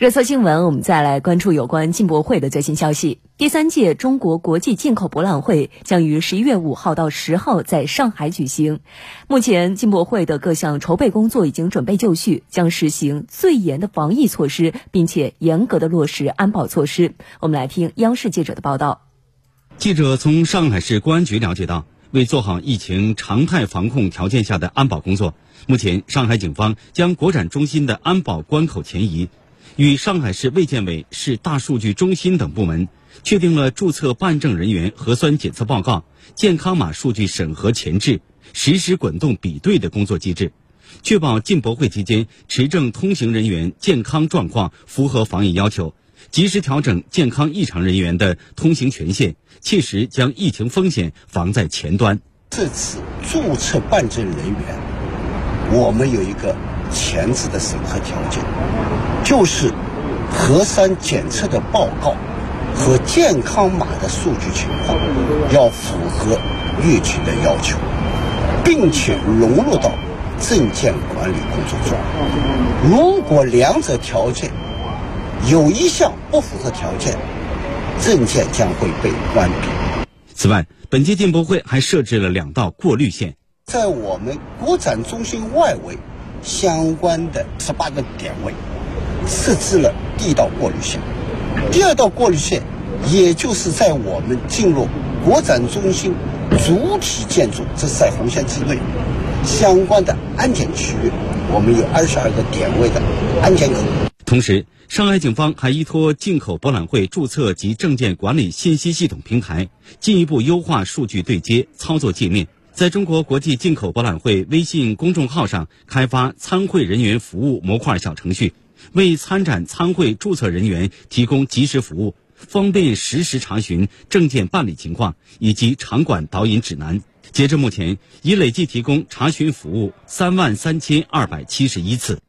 热搜新闻，我们再来关注有关进博会的最新消息。第三届中国国际进口博览会将于十一月五号到十号在上海举行。目前，进博会的各项筹备工作已经准备就绪，将实行最严的防疫措施，并且严格的落实安保措施。我们来听央视记者的报道。记者从上海市公安局了解到，为做好疫情常态防控条件下的安保工作，目前上海警方将国展中心的安保关口前移。与上海市卫健委、市大数据中心等部门确定了注册办证人员核酸检测报告、健康码数据审核前置、实时滚动比对的工作机制，确保进博会期间持证通行人员健康状况符合防疫要求，及时调整健康异常人员的通行权限，切实将疫情风险防在前端。这次注册办证人员，我们有一个。前置的审核条件，就是核酸检测的报告和健康码的数据情况要符合疫情的要求，并且融入到证件管理工作中。如果两者条件有一项不符合条件，证件将会被关闭。此外，本届进博会还设置了两道过滤线，在我们国展中心外围。相关的十八个点位设置了第一道过滤线，第二道过滤线，也就是在我们进入国展中心主体建筑，这是在红线之内相关的安检区域，我们有二十二个点位的安检口。同时，上海警方还依托进口博览会注册及证件管理信息系统平台，进一步优化数据对接操作界面。在中国国际进口博览会微信公众号上开发参会人员服务模块小程序，为参展参会注册人员提供及时服务，方便实时查询证件办理情况以及场馆导引指南。截至目前，已累计提供查询服务三万三千二百七十一次。